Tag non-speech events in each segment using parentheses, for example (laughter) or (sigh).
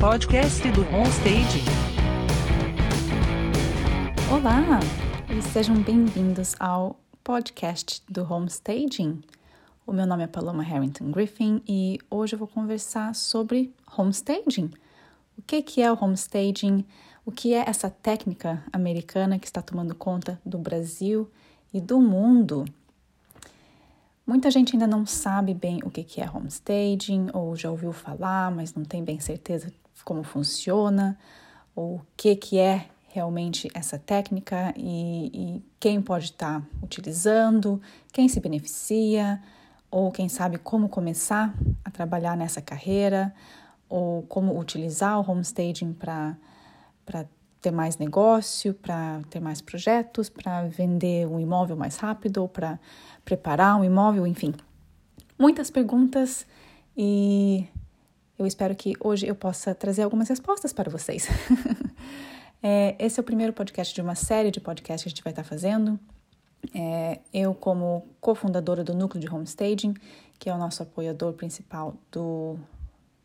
podcast do Homestaging. Olá, e sejam bem-vindos ao podcast do Homestaging. O meu nome é Paloma Harrington Griffin e hoje eu vou conversar sobre homestaging. O que, que é o homestaging? O que é essa técnica americana que está tomando conta do Brasil e do mundo? Muita gente ainda não sabe bem o que é homestaging, ou já ouviu falar, mas não tem bem certeza como funciona, o que, que é realmente essa técnica e, e quem pode estar utilizando, quem se beneficia, ou quem sabe como começar a trabalhar nessa carreira, ou como utilizar o homestaging para ter mais negócio, para ter mais projetos, para vender um imóvel mais rápido, para preparar um imóvel, enfim. Muitas perguntas e eu espero que hoje eu possa trazer algumas respostas para vocês. (laughs) é, esse é o primeiro podcast de uma série de podcasts que a gente vai estar fazendo. É, eu, como cofundadora do Núcleo de Homestaging, que é o nosso apoiador principal do,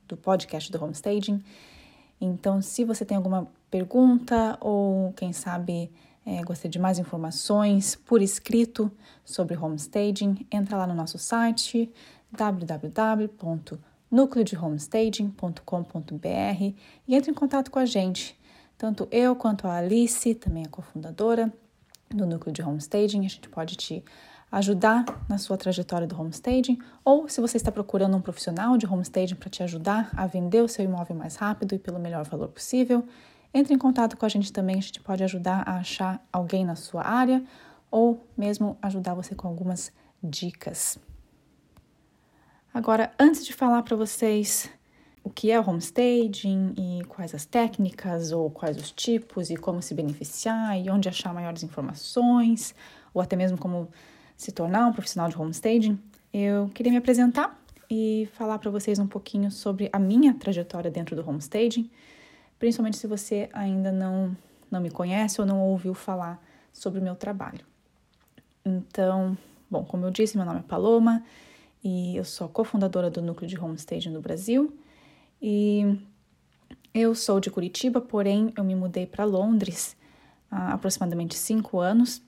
do podcast do Homestaging. Então, se você tem alguma pergunta ou, quem sabe, é, gostaria de mais informações por escrito sobre homestaging, entra lá no nosso site www.nucleodehomestaging.com.br e entre em contato com a gente. Tanto eu quanto a Alice, também a cofundadora do Núcleo de Homestaging, a gente pode te ajudar na sua trajetória do homestaging, ou se você está procurando um profissional de homestaging para te ajudar a vender o seu imóvel mais rápido e pelo melhor valor possível, entre em contato com a gente também, a gente pode ajudar a achar alguém na sua área ou mesmo ajudar você com algumas dicas. Agora, antes de falar para vocês o que é homestaging e quais as técnicas ou quais os tipos e como se beneficiar e onde achar maiores informações ou até mesmo como se tornar um profissional de homestaging, eu queria me apresentar e falar para vocês um pouquinho sobre a minha trajetória dentro do homestaging principalmente se você ainda não, não me conhece ou não ouviu falar sobre o meu trabalho. Então, bom, como eu disse, meu nome é Paloma e eu sou cofundadora do Núcleo de Homestaging no Brasil. E eu sou de Curitiba, porém eu me mudei para Londres há aproximadamente cinco anos,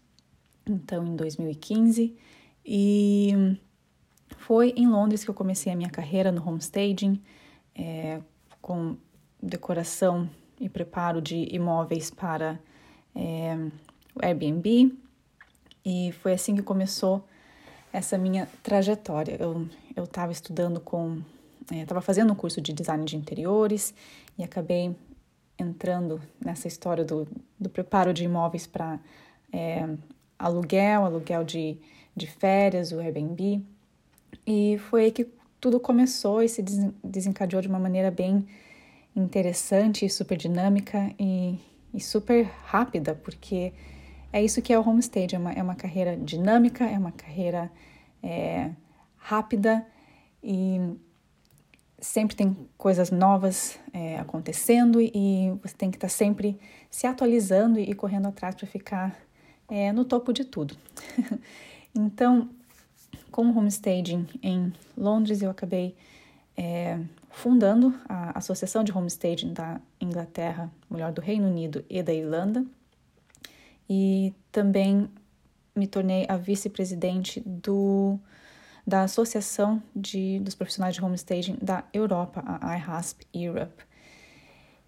então em 2015. E foi em Londres que eu comecei a minha carreira no homestaging, é, com decoração e preparo de imóveis para é, o Airbnb. E foi assim que começou essa minha trajetória. Eu estava estudando com. Estava é, fazendo um curso de design de interiores e acabei entrando nessa história do, do preparo de imóveis para é, aluguel, aluguel de, de férias, o Airbnb. E foi aí que tudo começou e se desencadeou de uma maneira bem interessante, super dinâmica e, e super rápida, porque é isso que é o homestage, é uma, é uma carreira dinâmica, é uma carreira é, rápida e sempre tem coisas novas é, acontecendo e você tem que estar tá sempre se atualizando e correndo atrás para ficar é, no topo de tudo. (laughs) então, com o homestaging em Londres, eu acabei é, fundando a Associação de Homestaging da Inglaterra, melhor, do Reino Unido e da Irlanda, e também me tornei a vice-presidente do da Associação de, dos Profissionais de Homestaging da Europa, a IHASP Europe.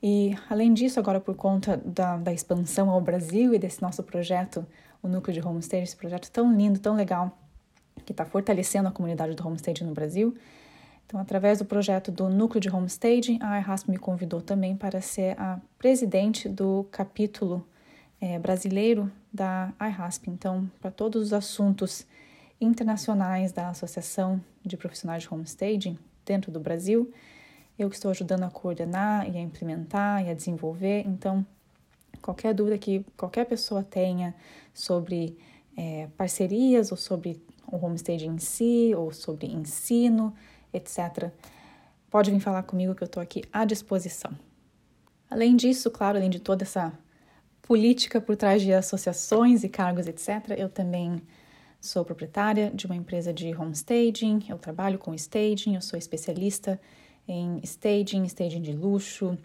E, além disso, agora por conta da, da expansão ao Brasil e desse nosso projeto, o Núcleo de Homestaging, esse projeto tão lindo, tão legal, que está fortalecendo a comunidade do homestaging no Brasil, então, através do projeto do Núcleo de Homestaging, a iRasp me convidou também para ser a presidente do capítulo é, brasileiro da iRasp. Então, para todos os assuntos internacionais da Associação de Profissionais de Homestaging dentro do Brasil, eu que estou ajudando a coordenar e a implementar e a desenvolver. Então, qualquer dúvida que qualquer pessoa tenha sobre é, parcerias ou sobre o homestaging em si ou sobre ensino, etc., pode vir falar comigo que eu estou aqui à disposição. Além disso, claro, além de toda essa política por trás de associações e cargos, etc., eu também sou proprietária de uma empresa de homestaging, eu trabalho com staging, eu sou especialista em staging, staging de luxo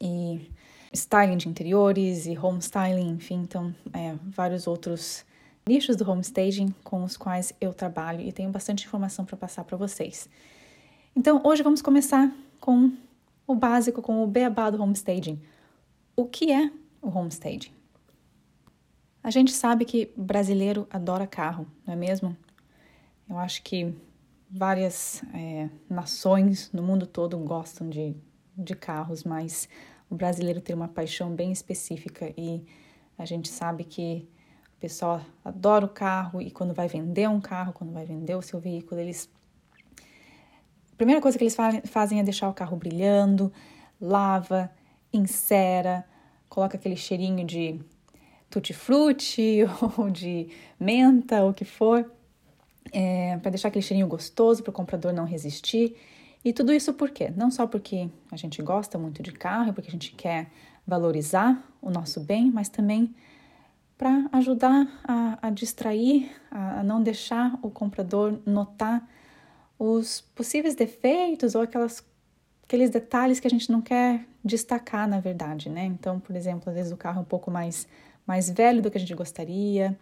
e styling de interiores e home styling, enfim, então é, vários outros nichos do home staging com os quais eu trabalho e tenho bastante informação para passar para vocês. Então, hoje vamos começar com o básico, com o beabá do home staging. O que é o home staging? A gente sabe que brasileiro adora carro, não é mesmo? Eu acho que várias é, nações no mundo todo gostam de, de carros, mas o brasileiro tem uma paixão bem específica e a gente sabe que o pessoal adora o carro e quando vai vender um carro, quando vai vender o seu veículo, eles. A primeira coisa que eles fazem é deixar o carro brilhando, lava, encera, coloca aquele cheirinho de tutti-frutti (laughs) ou de menta, ou o que for, é, para deixar aquele cheirinho gostoso para o comprador não resistir. E tudo isso por quê? Não só porque a gente gosta muito de carro, porque a gente quer valorizar o nosso bem, mas também para ajudar a, a distrair, a, a, não deixar o comprador notar os possíveis defeitos ou aquelas, aqueles detalhes que a gente não quer destacar, na verdade, né? Então, por exemplo, às vezes o carro é um pouco mais, mais velho do que a gente gostaria,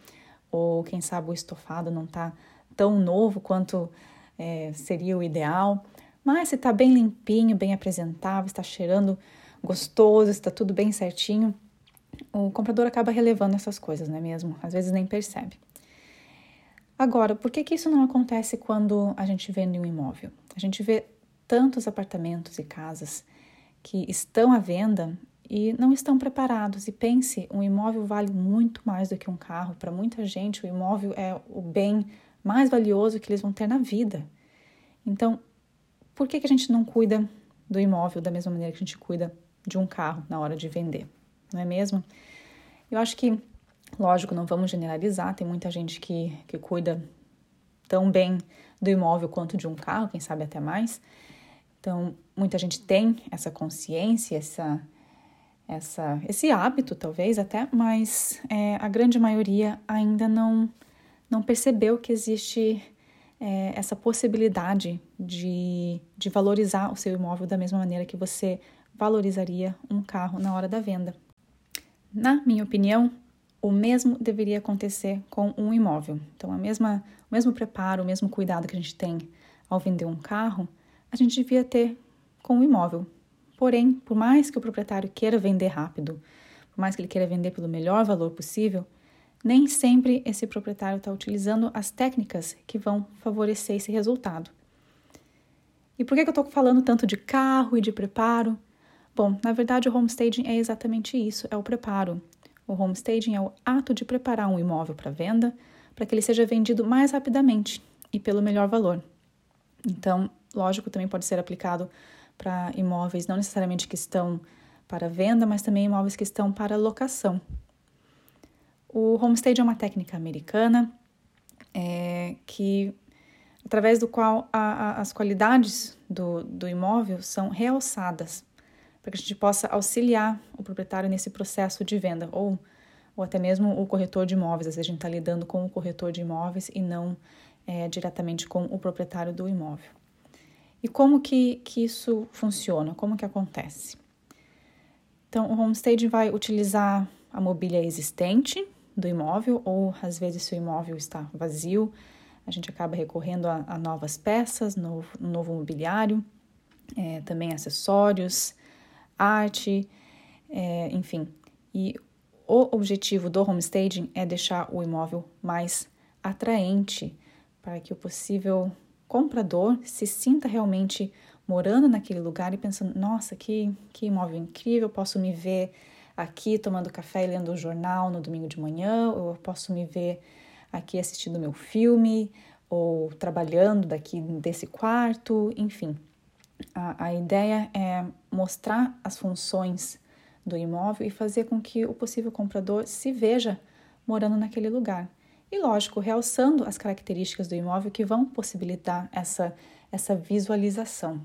ou quem sabe o estofado não está tão novo quanto é, seria o ideal. Mas se está bem limpinho, bem apresentável, está cheirando gostoso, está tudo bem certinho, o comprador acaba relevando essas coisas, não é mesmo? Às vezes nem percebe. Agora, por que, que isso não acontece quando a gente vende um imóvel? A gente vê tantos apartamentos e casas que estão à venda e não estão preparados. E pense, um imóvel vale muito mais do que um carro. Para muita gente, o imóvel é o bem mais valioso que eles vão ter na vida. Então, por que, que a gente não cuida do imóvel da mesma maneira que a gente cuida de um carro na hora de vender? Não é mesmo? Eu acho que, lógico, não vamos generalizar, tem muita gente que, que cuida tão bem do imóvel quanto de um carro, quem sabe até mais. Então, muita gente tem essa consciência, essa, essa, esse hábito, talvez até, mas é, a grande maioria ainda não, não percebeu que existe é, essa possibilidade de, de valorizar o seu imóvel da mesma maneira que você valorizaria um carro na hora da venda. Na minha opinião, o mesmo deveria acontecer com um imóvel. Então, a mesma, o mesmo preparo, o mesmo cuidado que a gente tem ao vender um carro, a gente devia ter com o imóvel. Porém, por mais que o proprietário queira vender rápido, por mais que ele queira vender pelo melhor valor possível, nem sempre esse proprietário está utilizando as técnicas que vão favorecer esse resultado. E por que, que eu estou falando tanto de carro e de preparo? Bom, na verdade, o homestaging é exatamente isso: é o preparo. O homestaging é o ato de preparar um imóvel para venda para que ele seja vendido mais rapidamente e pelo melhor valor. Então, lógico, também pode ser aplicado para imóveis não necessariamente que estão para venda, mas também imóveis que estão para locação. O homestaging é uma técnica americana é, que, através do qual a, a, as qualidades do, do imóvel são realçadas para que a gente possa auxiliar o proprietário nesse processo de venda ou, ou até mesmo o corretor de imóveis. Às vezes a gente está lidando com o corretor de imóveis e não é, diretamente com o proprietário do imóvel. E como que, que isso funciona? Como que acontece? Então, o homestaging vai utilizar a mobília existente do imóvel, ou às vezes se o imóvel está vazio, a gente acaba recorrendo a, a novas peças, novo, novo mobiliário, é, também acessórios, arte, é, enfim. E o objetivo do homestaging é deixar o imóvel mais atraente para que o possível comprador se sinta realmente morando naquele lugar e pensando: nossa, que, que imóvel incrível, posso me ver aqui tomando café e lendo o jornal no domingo de manhã, ou posso me ver aqui assistindo meu filme, ou trabalhando daqui desse quarto, enfim. A, a ideia é mostrar as funções do imóvel e fazer com que o possível comprador se veja morando naquele lugar. E, lógico, realçando as características do imóvel que vão possibilitar essa, essa visualização.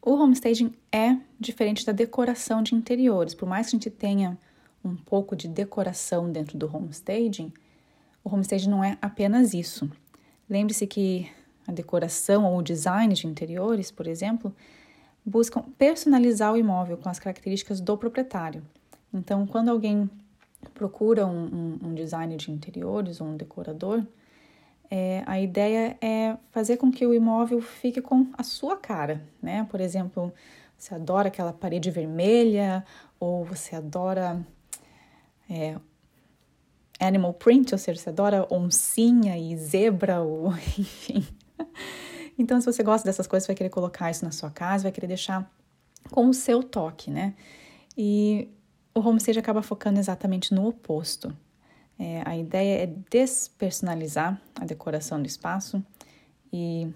O homestaging é diferente da decoração de interiores. Por mais que a gente tenha um pouco de decoração dentro do homestaging, o homestaging não é apenas isso. Lembre-se que a decoração ou o design de interiores, por exemplo, buscam personalizar o imóvel com as características do proprietário. Então, quando alguém procura um, um, um design de interiores ou um decorador, é, a ideia é fazer com que o imóvel fique com a sua cara, né? Por exemplo, você adora aquela parede vermelha ou você adora é, animal print, ou seja, você adora oncinha e zebra, ou (laughs) enfim. Então, se você gosta dessas coisas, vai querer colocar isso na sua casa, vai querer deixar com o seu toque, né? E o homestage acaba focando exatamente no oposto. É, a ideia é despersonalizar a decoração do espaço e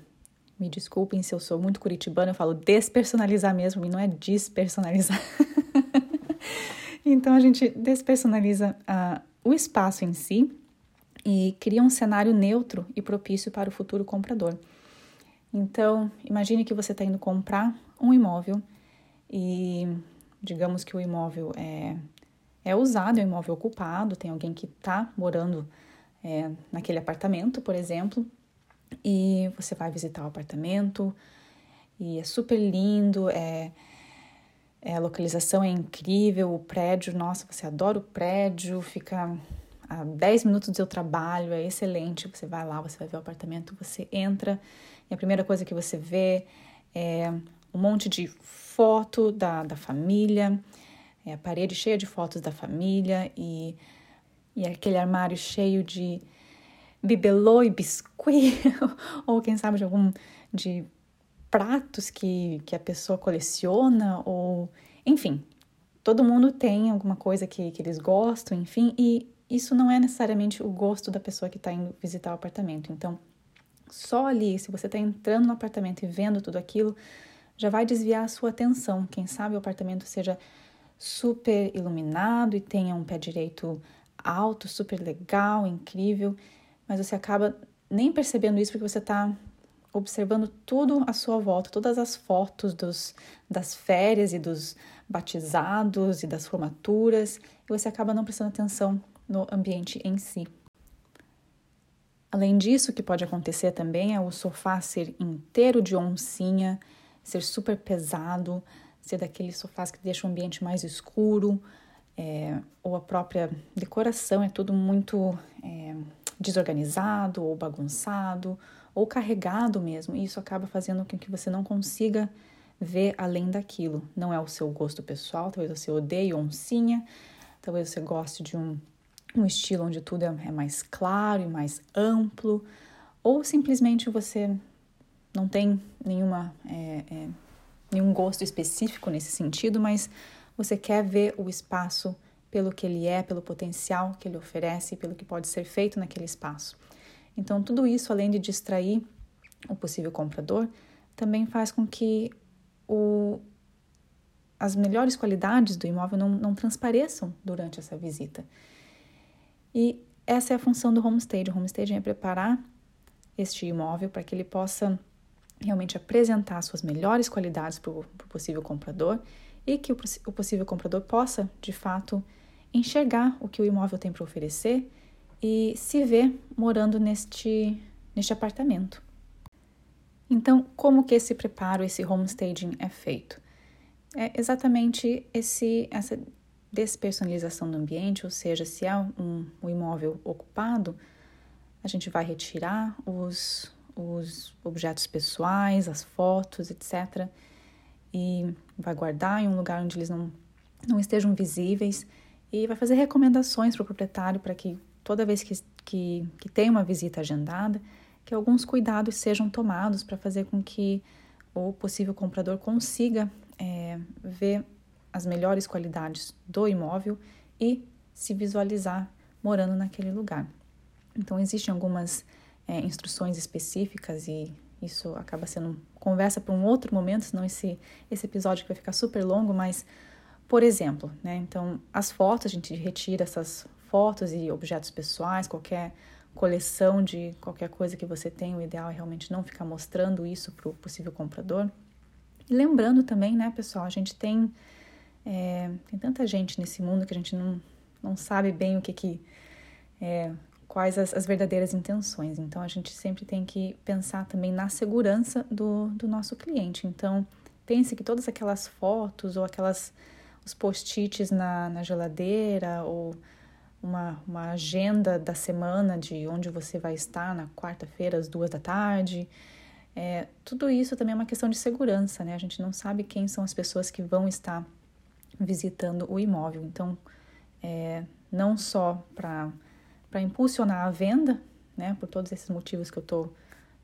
me desculpem se eu sou muito curitibana, eu falo despersonalizar mesmo e não é despersonalizar. (laughs) então a gente despersonaliza uh, o espaço em si e cria um cenário neutro e propício para o futuro comprador. Então, imagine que você está indo comprar um imóvel e digamos que o imóvel é, é usado, é um imóvel ocupado, tem alguém que está morando é, naquele apartamento, por exemplo, e você vai visitar o apartamento e é super lindo, é, é, a localização é incrível, o prédio, nossa, você adora o prédio, fica a 10 minutos do seu trabalho, é excelente. Você vai lá, você vai ver o apartamento, você entra e a primeira coisa que você vê é um monte de foto da, da família, é a parede cheia de fotos da família e, e aquele armário cheio de bibelô e biscuit, (laughs) ou quem sabe de algum de pratos que, que a pessoa coleciona, ou enfim, todo mundo tem alguma coisa que, que eles gostam, enfim, e isso não é necessariamente o gosto da pessoa que está indo visitar o apartamento. Então, só ali, se você está entrando no apartamento e vendo tudo aquilo, já vai desviar a sua atenção. Quem sabe o apartamento seja super iluminado e tenha um pé direito alto, super legal, incrível, mas você acaba nem percebendo isso porque você está observando tudo à sua volta, todas as fotos dos, das férias e dos batizados e das formaturas, e você acaba não prestando atenção no ambiente em si. Além disso, o que pode acontecer também é o sofá ser inteiro de oncinha, ser super pesado, ser daqueles sofás que deixam o ambiente mais escuro, é, ou a própria decoração é tudo muito é, desorganizado ou bagunçado, ou carregado mesmo, e isso acaba fazendo com que você não consiga ver além daquilo. Não é o seu gosto pessoal, talvez você odeie oncinha, talvez você goste de um, um estilo onde tudo é, é mais claro e mais amplo, ou simplesmente você não tem nenhuma, é, é, nenhum gosto específico nesse sentido, mas você quer ver o espaço pelo que ele é, pelo potencial que ele oferece, pelo que pode ser feito naquele espaço. Então, tudo isso, além de distrair o possível comprador, também faz com que o, as melhores qualidades do imóvel não, não transpareçam durante essa visita. E essa é a função do homestaging. O homestaging é preparar este imóvel para que ele possa realmente apresentar suas melhores qualidades para o possível comprador e que o, o possível comprador possa, de fato, enxergar o que o imóvel tem para oferecer e se vê morando neste, neste apartamento. Então, como que esse preparo, esse homestaging é feito? É exatamente esse, essa despersonalização do ambiente, ou seja, se há um, um imóvel ocupado, a gente vai retirar os, os objetos pessoais, as fotos, etc. E vai guardar em um lugar onde eles não, não estejam visíveis e vai fazer recomendações para o proprietário para que toda vez que, que, que tem uma visita agendada, que alguns cuidados sejam tomados para fazer com que o possível comprador consiga é, ver as melhores qualidades do imóvel e se visualizar morando naquele lugar. Então, existem algumas é, instruções específicas e isso acaba sendo conversa para um outro momento, senão esse, esse episódio vai ficar super longo, mas, por exemplo, né, então, as fotos, a gente retira essas fotos e objetos pessoais, qualquer coleção de qualquer coisa que você tem, o ideal é realmente não ficar mostrando isso para o possível comprador. E lembrando também, né, pessoal, a gente tem, é, tem tanta gente nesse mundo que a gente não, não sabe bem o que que, é, quais as, as, verdadeiras intenções. Então, a gente sempre tem que pensar também na segurança do, do nosso cliente. Então, pense que todas aquelas fotos ou aquelas os post-its na, na geladeira ou uma, uma agenda da semana de onde você vai estar na quarta-feira às duas da tarde. É, tudo isso também é uma questão de segurança, né? A gente não sabe quem são as pessoas que vão estar visitando o imóvel. Então, é, não só para impulsionar a venda, né, por todos esses motivos que eu tô,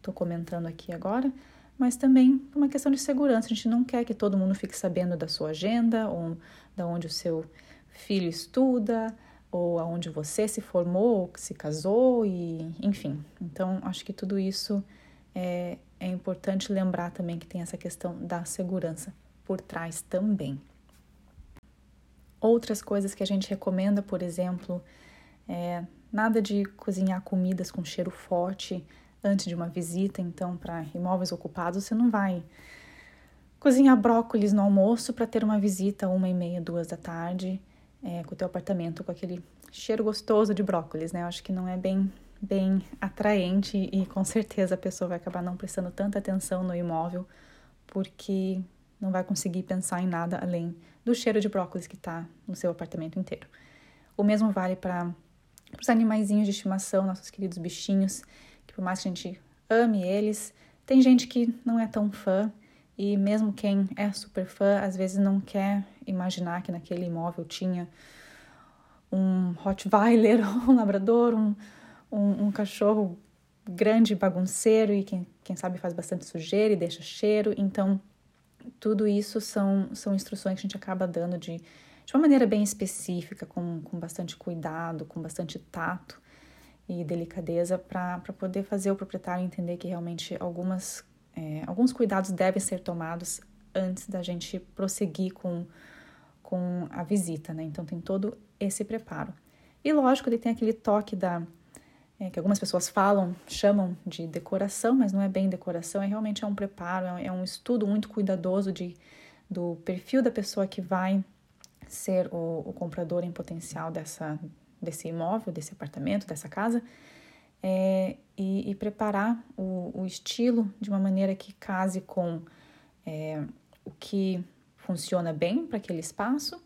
tô comentando aqui agora, mas também por uma questão de segurança. A gente não quer que todo mundo fique sabendo da sua agenda, ou da onde o seu filho estuda, ou aonde você se formou, se casou, e enfim. Então, acho que tudo isso é, é importante lembrar também que tem essa questão da segurança por trás também. Outras coisas que a gente recomenda, por exemplo, é nada de cozinhar comidas com cheiro forte antes de uma visita. Então, para imóveis ocupados, você não vai cozinhar brócolis no almoço para ter uma visita uma e meia, duas da tarde, é, com o teu apartamento com aquele cheiro gostoso de brócolis, né? Eu acho que não é bem bem atraente e com certeza a pessoa vai acabar não prestando tanta atenção no imóvel porque não vai conseguir pensar em nada além do cheiro de brócolis que está no seu apartamento inteiro. O mesmo vale para os animaizinhos de estimação, nossos queridos bichinhos, que por mais que a gente ame eles, tem gente que não é tão fã e mesmo quem é super fã às vezes não quer imaginar que naquele imóvel tinha um Rottweiler, (laughs) um labrador, um, um, um cachorro grande, bagunceiro e quem, quem sabe faz bastante sujeira e deixa cheiro. Então, tudo isso são, são instruções que a gente acaba dando de, de uma maneira bem específica, com, com bastante cuidado, com bastante tato e delicadeza, para poder fazer o proprietário entender que realmente algumas, é, alguns cuidados devem ser tomados antes da gente prosseguir com, com a visita, né? Então tem todo esse preparo. E lógico, ele tem aquele toque da é, que algumas pessoas falam, chamam de decoração, mas não é bem decoração, é realmente é um preparo, é, é um estudo muito cuidadoso de, do perfil da pessoa que vai ser o, o comprador em potencial dessa, desse imóvel, desse apartamento, dessa casa, é, e, e, preparar o, o, estilo de uma maneira que case com é, o que funciona bem para aquele espaço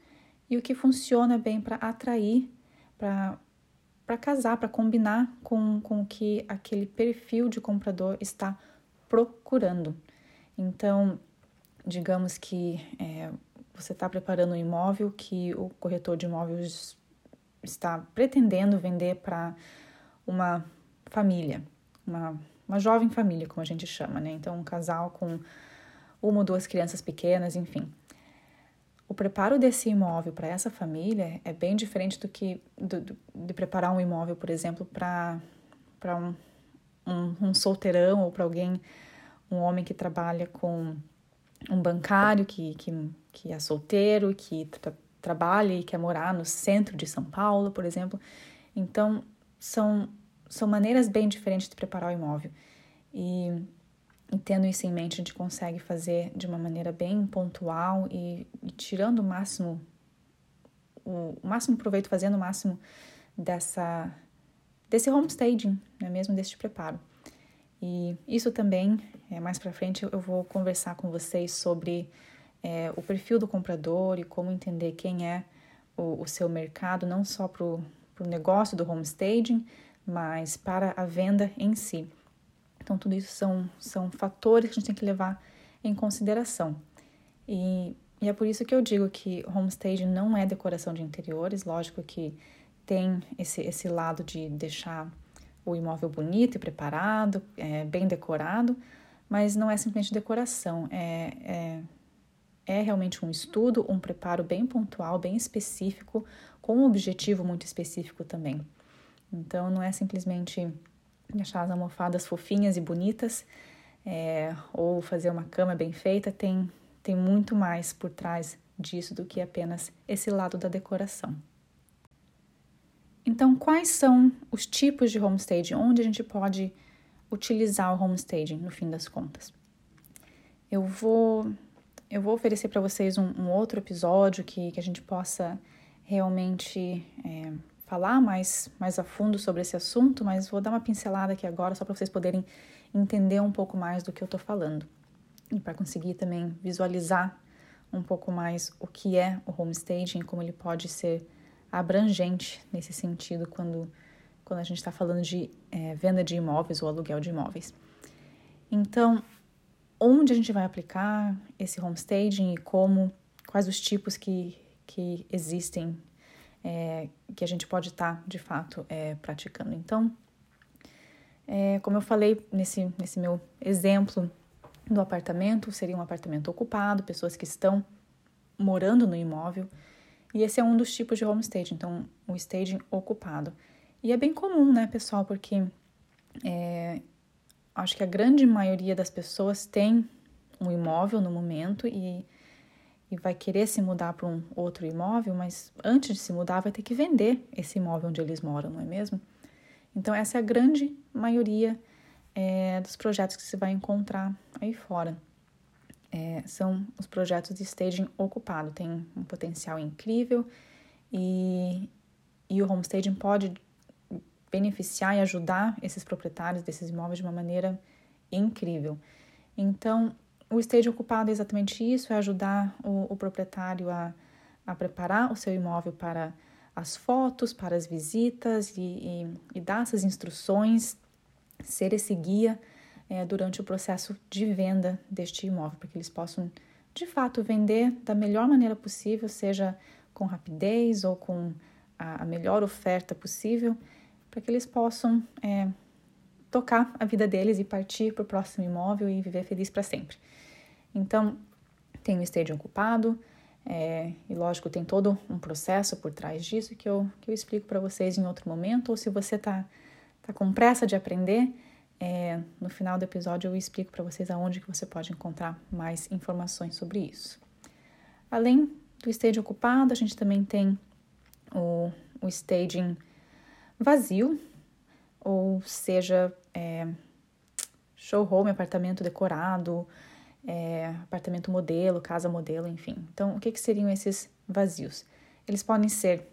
e o que funciona bem para atrair, para casar, para combinar com, com o que aquele perfil de comprador está procurando. Então, digamos que é, você está preparando um imóvel que o corretor de imóveis está pretendendo vender para uma família, uma, uma jovem família, como a gente chama, né? Então, um casal com uma ou duas crianças pequenas, enfim. O preparo desse imóvel para essa família é bem diferente do que do, do, de preparar um imóvel, por exemplo, para um, um, um solteirão ou para alguém, um homem que trabalha com um bancário que, que, que é solteiro, que tra trabalha e quer morar no centro de São Paulo, por exemplo. Então, são, são maneiras bem diferentes de preparar o imóvel. E e tendo isso em mente, a gente consegue fazer de uma maneira bem pontual e, e tirando o máximo, o, máximo proveito, fazendo o máximo dessa, desse homestaging, né, mesmo deste preparo. E isso também, é, mais para frente, eu vou conversar com vocês sobre é, o perfil do comprador e como entender quem é o, o seu mercado, não só para o negócio do homestaging, mas para a venda em si. Então, tudo isso são, são fatores que a gente tem que levar em consideração. E, e é por isso que eu digo que homestaging não é decoração de interiores, lógico que tem esse, esse lado de deixar o imóvel bonito e preparado, é, bem decorado, mas não é simplesmente decoração, é, é, é realmente um estudo, um preparo bem pontual, bem específico, com um objetivo muito específico também. Então, não é simplesmente deixar as almofadas fofinhas e bonitas, é, ou fazer uma cama bem feita, tem, tem muito mais por trás disso do que apenas esse lado da decoração. Então, quais são os tipos de homestaging? Onde a gente pode utilizar o homestaging no fim das contas? Eu vou, eu vou oferecer para vocês um, um, outro episódio que, que a gente possa realmente é, falar mais, mais a fundo sobre esse assunto, mas vou dar uma pincelada aqui agora só para vocês poderem entender um pouco mais do que eu estou falando e para conseguir também visualizar um pouco mais o que é o homestaging, como ele pode ser abrangente nesse sentido quando, quando a gente está falando de é, venda de imóveis ou aluguel de imóveis. Então, onde a gente vai aplicar esse homestaging e como, quais os tipos que, que existem é, que a gente pode estar tá, de fato é, praticando. Então, é, como eu falei nesse, nesse meu exemplo do apartamento, seria um apartamento ocupado, pessoas que estão morando no imóvel, e esse é um dos tipos de homestaging, então o staging ocupado. E é bem comum, né, pessoal, porque é, acho que a grande maioria das pessoas tem um imóvel no momento e, e vai querer se mudar para um outro imóvel, mas antes de se mudar vai ter que vender esse imóvel onde eles moram, não é mesmo? Então, essa é a grande maioria é, dos projetos que você vai encontrar aí fora. É, são os projetos de staging ocupado, tem um potencial incrível e, e o homestaging pode beneficiar e ajudar esses proprietários desses imóveis de uma maneira incrível. Então, o stage ocupado é exatamente isso, é ajudar o, o proprietário a, a preparar o seu imóvel para as fotos, para as visitas e, e, e dar essas instruções, ser esse guia é, durante o processo de venda deste imóvel, para que eles possam de fato vender da melhor maneira possível, seja com rapidez ou com a, a melhor oferta possível para que eles possam é, tocar a vida deles e partir para o próximo imóvel e viver feliz para sempre. Então, tem o staging ocupado, é, e lógico, tem todo um processo por trás disso que eu, que eu explico para vocês em outro momento, ou se você está tá com pressa de aprender, é, no final do episódio eu explico para vocês aonde que você pode encontrar mais informações sobre isso. Além do staging ocupado, a gente também tem o, o staging vazio, ou seja, é, showroom, apartamento decorado, é, apartamento modelo, casa modelo, enfim. Então, o que, que seriam esses vazios? Eles podem ser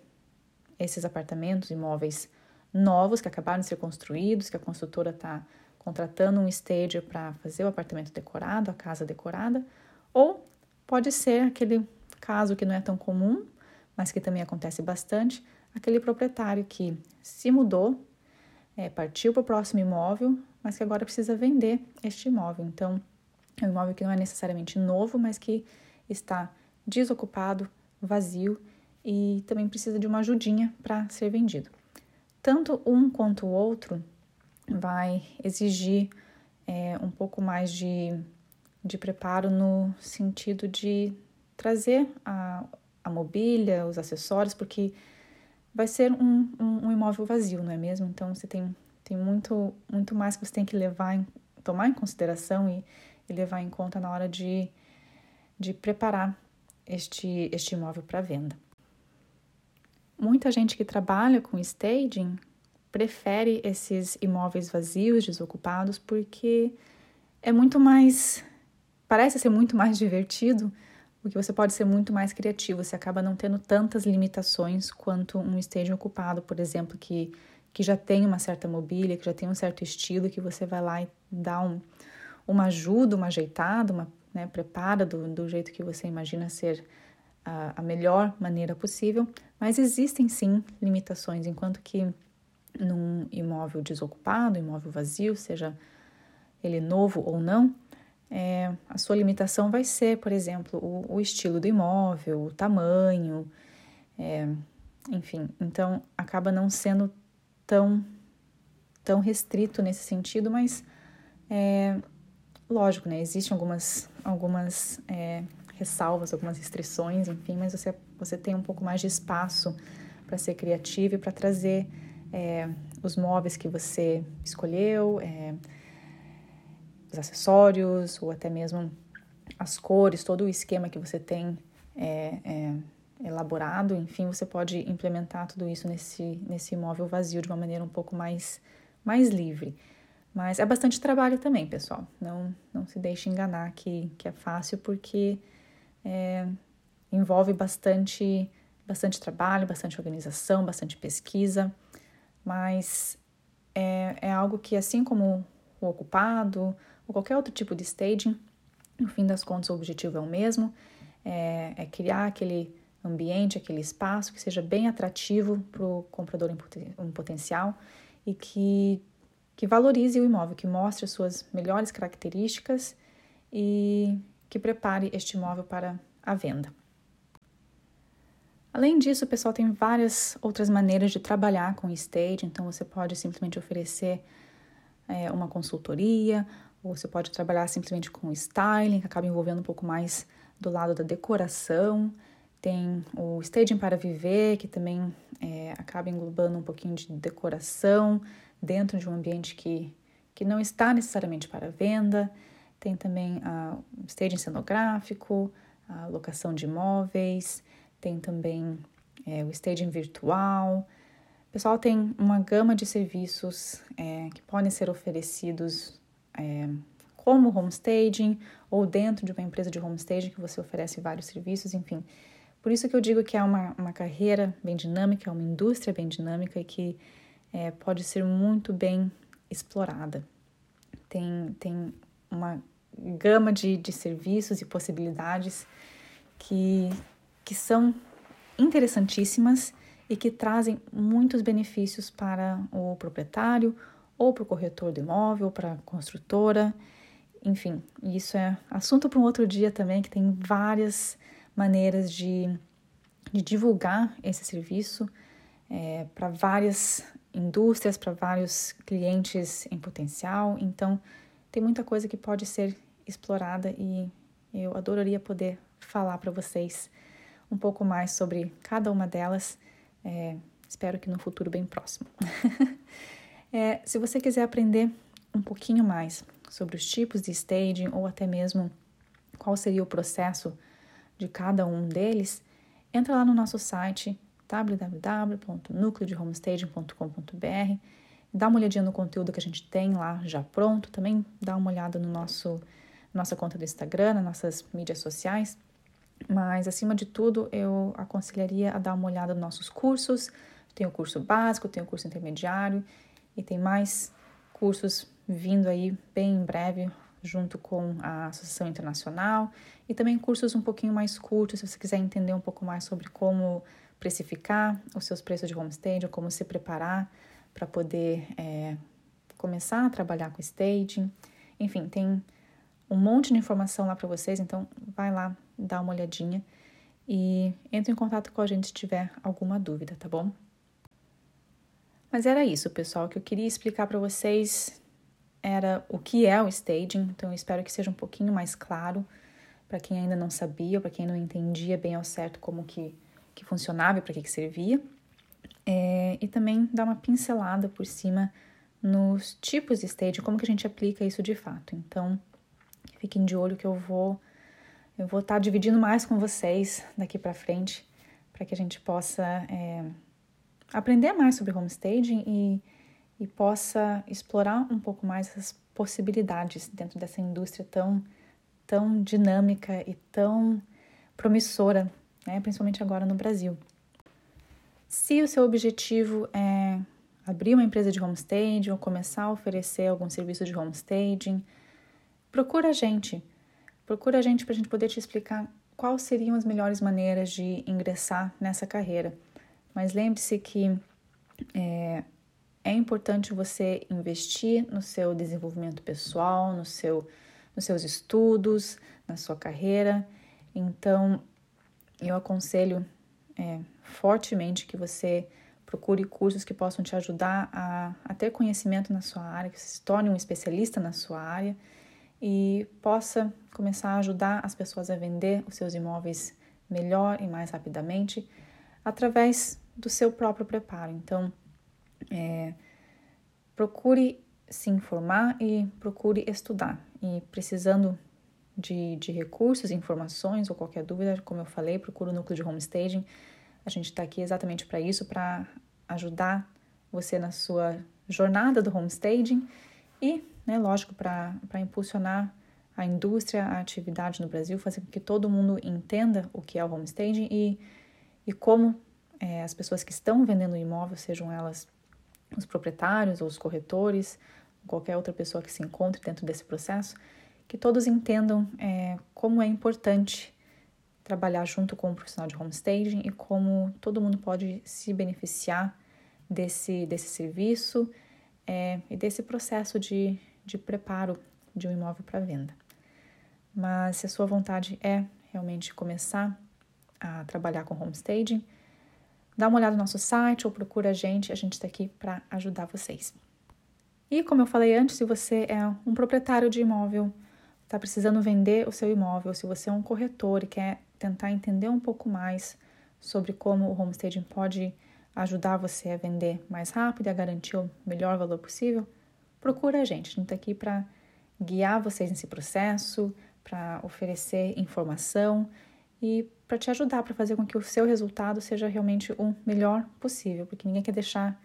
esses apartamentos, imóveis novos que acabaram de ser construídos, que a construtora está contratando um stager para fazer o apartamento decorado, a casa decorada, ou pode ser aquele caso que não é tão comum, mas que também acontece bastante, aquele proprietário que se mudou, é, partiu para o próximo imóvel, mas que agora precisa vender este imóvel. Então, é um imóvel que não é necessariamente novo, mas que está desocupado, vazio e também precisa de uma ajudinha para ser vendido. Tanto um quanto o outro vai exigir é, um pouco mais de, de preparo no sentido de trazer a, a mobília, os acessórios, porque vai ser um, um, um, imóvel vazio, não é mesmo? Então você tem, tem muito, muito mais que você tem que levar em, tomar em consideração e, e levar em conta na hora de, de preparar este, este imóvel para venda. Muita gente que trabalha com staging prefere esses imóveis vazios, desocupados, porque é muito mais. parece ser muito mais (laughs) divertido porque você pode ser muito mais criativo, você acaba não tendo tantas limitações quanto um staging ocupado, por exemplo, que, que já tem uma certa mobília, que já tem um certo estilo, que você vai lá e dá um, uma ajuda, uma ajeitada, uma, né, prepara do, do jeito que você imagina ser a, a melhor maneira possível, mas existem sim limitações, enquanto que num imóvel desocupado, imóvel vazio, seja ele novo ou não, é, a sua limitação vai ser, por exemplo, o, o estilo do imóvel, o tamanho, é, enfim. Então, acaba não sendo tão, tão restrito nesse sentido, mas é, lógico, né? Existem algumas, algumas é, ressalvas, algumas restrições, enfim, mas você, você tem um pouco mais de espaço para ser criativo e para trazer é, os móveis que você escolheu, é, os acessórios ou até mesmo as cores, todo o esquema que você tem é, é, elaborado, enfim, você pode implementar tudo isso nesse, nesse imóvel vazio de uma maneira um pouco mais, mais livre. Mas é bastante trabalho também, pessoal. Não, não se deixe enganar que, que é fácil, porque é, envolve bastante bastante trabalho, bastante organização, bastante pesquisa, mas é, é algo que, assim como o ocupado ou qualquer outro tipo de staging, no fim das contas o objetivo é o mesmo, é, é criar aquele ambiente, aquele espaço que seja bem atrativo para o comprador em potencial e que, que valorize o imóvel, que mostre as suas melhores características e que prepare este imóvel para a venda. Além disso, o pessoal tem várias outras maneiras de trabalhar com o stage, então você pode simplesmente oferecer é, uma consultoria, ou você pode trabalhar simplesmente com styling, que acaba envolvendo um pouco mais do lado da decoração. Tem o staging para viver, que também é, acaba englobando um pouquinho de decoração dentro de um ambiente que, que não está necessariamente para venda. Tem também o staging cenográfico, a locação de imóveis, tem também é, o staging virtual. O pessoal tem uma gama de serviços é, que podem ser oferecidos é, como homestaging ou dentro de uma empresa de homestaging que você oferece vários serviços, enfim. Por isso que eu digo que é uma, uma carreira bem dinâmica, é uma indústria bem dinâmica e que é, pode ser muito bem explorada. Tem, tem uma gama de, de serviços e possibilidades que, que são interessantíssimas e que trazem muitos benefícios para o proprietário ou para o corretor do imóvel, para a construtora, enfim, isso é assunto para um outro dia também, que tem várias maneiras de, de divulgar esse serviço é, para várias indústrias, para vários clientes em potencial. Então, tem muita coisa que pode ser explorada e eu adoraria poder falar para vocês um pouco mais sobre cada uma delas. É, espero que no futuro bem próximo. (laughs) é, se você quiser aprender um pouquinho mais sobre os tipos de staging ou até mesmo qual seria o processo de cada um deles, entra lá no nosso site www.nucleodehomestaging.com.br dá uma olhadinha no conteúdo que a gente tem lá já pronto, também dá uma olhada no nosso nossa conta do Instagram, nas nossas mídias sociais. Mas, acima de tudo, eu aconselharia a dar uma olhada nos nossos cursos. Tem o curso básico, tem o curso intermediário e tem mais cursos vindo aí bem em breve, junto com a Associação Internacional. E também cursos um pouquinho mais curtos, se você quiser entender um pouco mais sobre como precificar os seus preços de homestaging, como se preparar para poder é, começar a trabalhar com staging. Enfim, tem um monte de informação lá para vocês, então vai lá, dá uma olhadinha e entre em contato com a gente se tiver alguma dúvida, tá bom? Mas era isso, pessoal, que eu queria explicar para vocês era o que é o staging, então eu espero que seja um pouquinho mais claro para quem ainda não sabia, para quem não entendia bem ao certo como que, que funcionava e para que, que servia. É, e também dar uma pincelada por cima nos tipos de staging, como que a gente aplica isso de fato. Então, Fiquem de olho que eu vou eu vou estar tá dividindo mais com vocês daqui para frente, para que a gente possa é, aprender mais sobre homestaging e, e possa explorar um pouco mais as possibilidades dentro dessa indústria tão, tão dinâmica e tão promissora, né, principalmente agora no Brasil. Se o seu objetivo é abrir uma empresa de homestaging ou começar a oferecer algum serviço de homestaging, procura a gente. Procura a gente para a gente poder te explicar quais seriam as melhores maneiras de ingressar nessa carreira. Mas lembre-se que é, é importante você investir no seu desenvolvimento pessoal, no seu, nos seus estudos, na sua carreira. Então, eu aconselho é, fortemente que você procure cursos que possam te ajudar a, a ter conhecimento na sua área, que você se torne um especialista na sua área e possa começar a ajudar as pessoas a vender os seus imóveis melhor e mais rapidamente através do seu próprio preparo. Então, é, procure se informar e procure estudar. E precisando de, de recursos, informações ou qualquer dúvida, como eu falei, procure o núcleo de homestaging. A gente está aqui exatamente para isso, para ajudar você na sua jornada do homestaging e né, lógico, para impulsionar a indústria, a atividade no Brasil, fazer com que todo mundo entenda o que é o homestaging e, e como é, as pessoas que estão vendendo o imóvel, sejam elas os proprietários ou os corretores, qualquer outra pessoa que se encontre dentro desse processo, que todos entendam é, como é importante trabalhar junto com o profissional de homestaging e como todo mundo pode se beneficiar desse, desse serviço é, e desse processo de, de preparo de um imóvel para venda. Mas se a sua vontade é realmente começar a trabalhar com homestaging, dá uma olhada no nosso site ou procura a gente, a gente está aqui para ajudar vocês. E como eu falei antes, se você é um proprietário de imóvel, está precisando vender o seu imóvel, se você é um corretor e quer tentar entender um pouco mais sobre como o homestaging pode ajudar você a vender mais rápido e a garantir o melhor valor possível, procura a gente. A gente está aqui para guiar vocês nesse processo, para oferecer informação e para te ajudar para fazer com que o seu resultado seja realmente o melhor possível, porque ninguém quer deixar,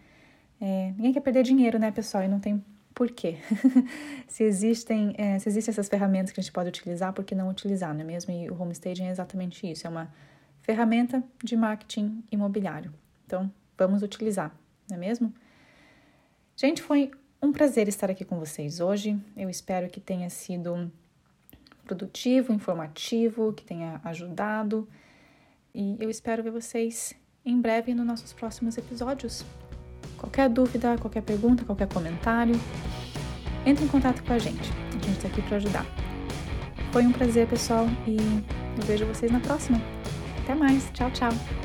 é, ninguém quer perder dinheiro, né, pessoal? E não tem porquê. (laughs) se existem, é, se existem essas ferramentas que a gente pode utilizar, por que não utilizar, não é mesmo? E o homestaging é exatamente isso, é uma ferramenta de marketing imobiliário. Então, vamos utilizar, não é mesmo? Gente, foi um prazer estar aqui com vocês hoje. Eu espero que tenha sido produtivo, informativo, que tenha ajudado. E eu espero ver vocês em breve nos nossos próximos episódios. Qualquer dúvida, qualquer pergunta, qualquer comentário, entre em contato com a gente. A gente está aqui para ajudar. Foi um prazer, pessoal, e eu vejo vocês na próxima. Até mais. Tchau, tchau.